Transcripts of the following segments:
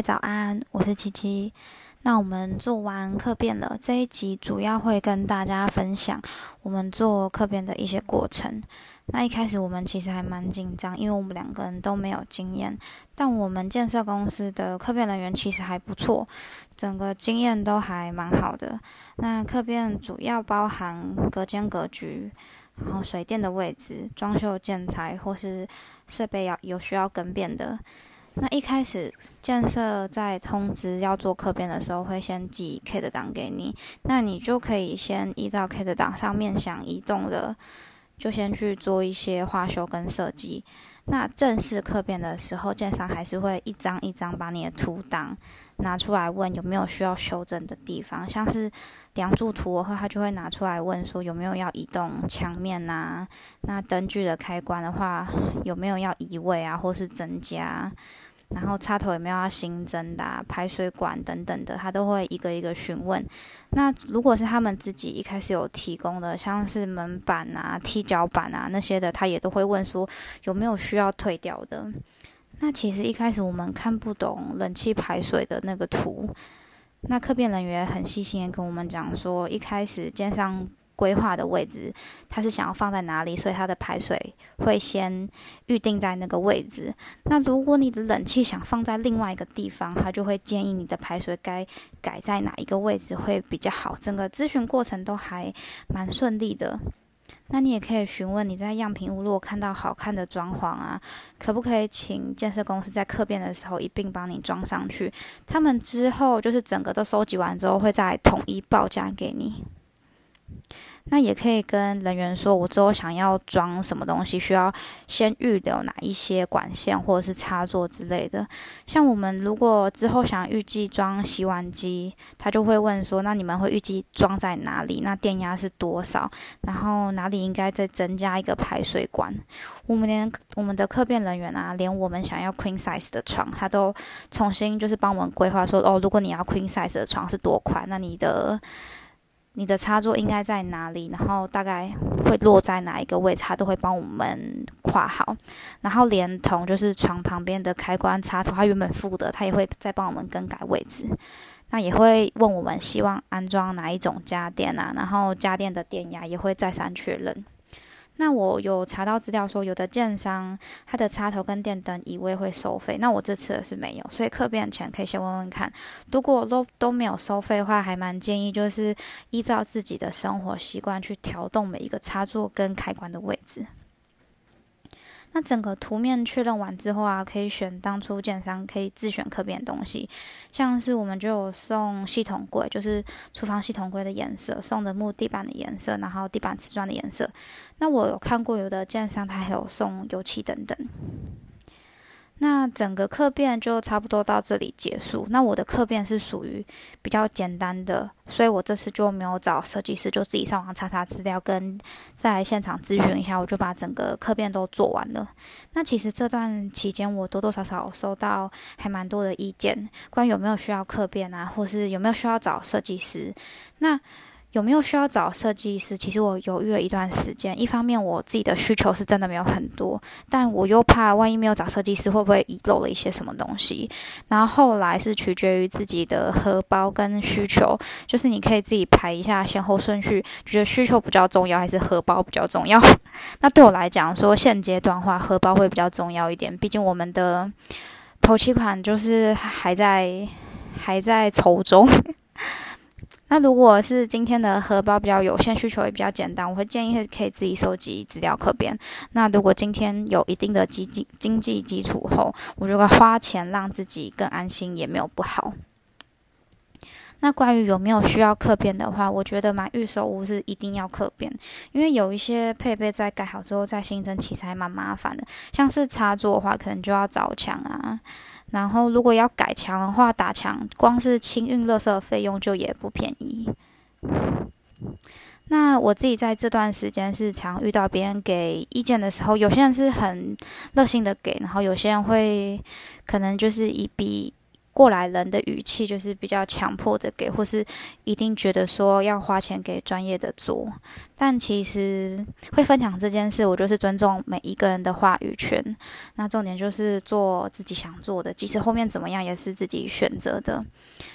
早安，我是七七。那我们做完课变了，这一集主要会跟大家分享我们做课变的一些过程。那一开始我们其实还蛮紧张，因为我们两个人都没有经验。但我们建设公司的课变人员其实还不错，整个经验都还蛮好的。那课变主要包含隔间格局，然后水电的位置、装修建材或是设备要有需要更变的。那一开始建设在通知要做客变的时候，会先寄 K 的档给你，那你就可以先依照 K 的档上面想移动的，就先去做一些画修跟设计。那正式客变的时候，建商还是会一张一张把你的图档拿出来问有没有需要修正的地方，像是梁柱图的话，他就会拿出来问说有没有要移动墙面呐？那灯具的开关的话，有没有要移位啊，或是增加？然后插头有没有要新增的，排水管等等的，他都会一个一个询问。那如果是他们自己一开始有提供的，像是门板啊、踢脚板啊那些的，他也都会问说有没有需要退掉的。那其实一开始我们看不懂冷气排水的那个图，那客变人员很细心的跟我们讲说，一开始肩上。规划的位置，它是想要放在哪里，所以它的排水会先预定在那个位置。那如果你的冷气想放在另外一个地方，他就会建议你的排水该改在哪一个位置会比较好。整个咨询过程都还蛮顺利的。那你也可以询问你在样品屋如果看到好看的装潢啊，可不可以请建设公司在客变的时候一并帮你装上去？他们之后就是整个都收集完之后，会再统一报价给你。那也可以跟人员说，我之后想要装什么东西，需要先预留哪一些管线或者是插座之类的。像我们如果之后想预计装洗碗机，他就会问说，那你们会预计装在哪里？那电压是多少？然后哪里应该再增加一个排水管？我们连我们的客变人员啊，连我们想要 queen size 的床，他都重新就是帮我们规划说，哦，如果你要 queen size 的床是多宽，那你的。你的插座应该在哪里？然后大概会落在哪一个位置？他都会帮我们跨好，然后连同就是床旁边的开关插头，他原本附的，他也会再帮我们更改位置。那也会问我们希望安装哪一种家电啊？然后家电的电压也会再三确认。那我有查到资料说，有的建商它的插头跟电灯移位会收费，那我这次的是没有，所以客变前可以先问问看。如果都都没有收费的话，还蛮建议就是依照自己的生活习惯去调动每一个插座跟开关的位置。那整个图面确认完之后啊，可以选当初建商可以自选可变东西，像是我们就有送系统柜，就是厨房系统柜的颜色，送的木地板的颜色，然后地板瓷砖的颜色。那我有看过有的建商他还有送油漆等等。整个课变就差不多到这里结束。那我的课变是属于比较简单的，所以我这次就没有找设计师，就自己上网查查资料，跟在现场咨询一下，我就把整个课变都做完了。那其实这段期间，我多多少少收到还蛮多的意见，关于有没有需要课变啊，或是有没有需要找设计师。那有没有需要找设计师？其实我犹豫了一段时间。一方面，我自己的需求是真的没有很多，但我又怕万一没有找设计师，会不会遗漏了一些什么东西？然后后来是取决于自己的荷包跟需求，就是你可以自己排一下先后顺序，觉得需求比较重要还是荷包比较重要？那对我来讲，说现阶段话，荷包会比较重要一点。毕竟我们的头期款就是还在还在筹中。那如果是今天的荷包比较有限，需求也比较简单，我会建议可以自己收集资料可编。那如果今天有一定的经济经济基础后，我觉得花钱让自己更安心也没有不好。那关于有没有需要客编的话，我觉得买预售屋是一定要客编，因为有一些配备在盖好之后再新增，其实还蛮麻烦的。像是插座的话，可能就要找墙啊。然后，如果要改墙的话，打墙光是清运垃圾的费用就也不便宜。那我自己在这段时间是常遇到别人给意见的时候，有些人是很热心的给，然后有些人会可能就是一笔。过来人的语气，就是比较强迫的给，或是一定觉得说要花钱给专业的做。但其实会分享这件事，我就是尊重每一个人的话语权。那重点就是做自己想做的，即使后面怎么样也是自己选择的。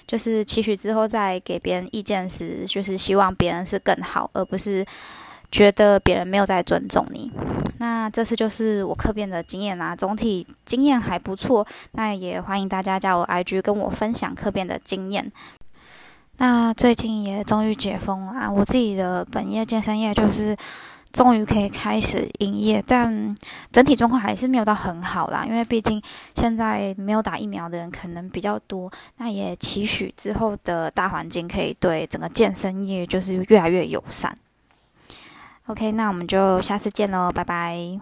就是期许之后再给别人意见时，就是希望别人是更好，而不是觉得别人没有在尊重你。那这次就是我客变的经验啦，总体经验还不错。那也欢迎大家加我 IG 跟我分享客变的经验。那最近也终于解封了，我自己的本业健身业就是终于可以开始营业，但整体状况还是没有到很好啦，因为毕竟现在没有打疫苗的人可能比较多。那也期许之后的大环境可以对整个健身业就是越来越友善。OK，那我们就下次见喽，拜拜。